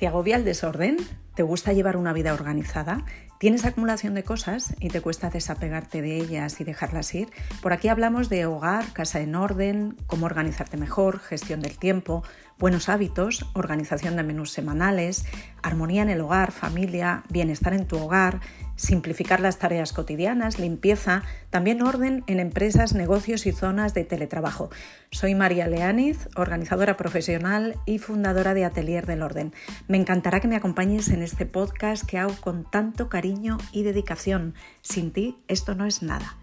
¿Te agobia el desorden? ¿Te gusta llevar una vida organizada? ¿Tienes acumulación de cosas y te cuesta desapegarte de ellas y dejarlas ir? Por aquí hablamos de hogar, casa en orden, cómo organizarte mejor, gestión del tiempo, buenos hábitos, organización de menús semanales, armonía en el hogar, familia, bienestar en tu hogar, simplificar las tareas cotidianas, limpieza, también orden en empresas, negocios y zonas de teletrabajo. Soy María Leániz, organizadora profesional y fundadora de Atelier del Orden. Me encantará que me acompañes en este podcast que hago con tanto cariño y dedicación. Sin ti esto no es nada.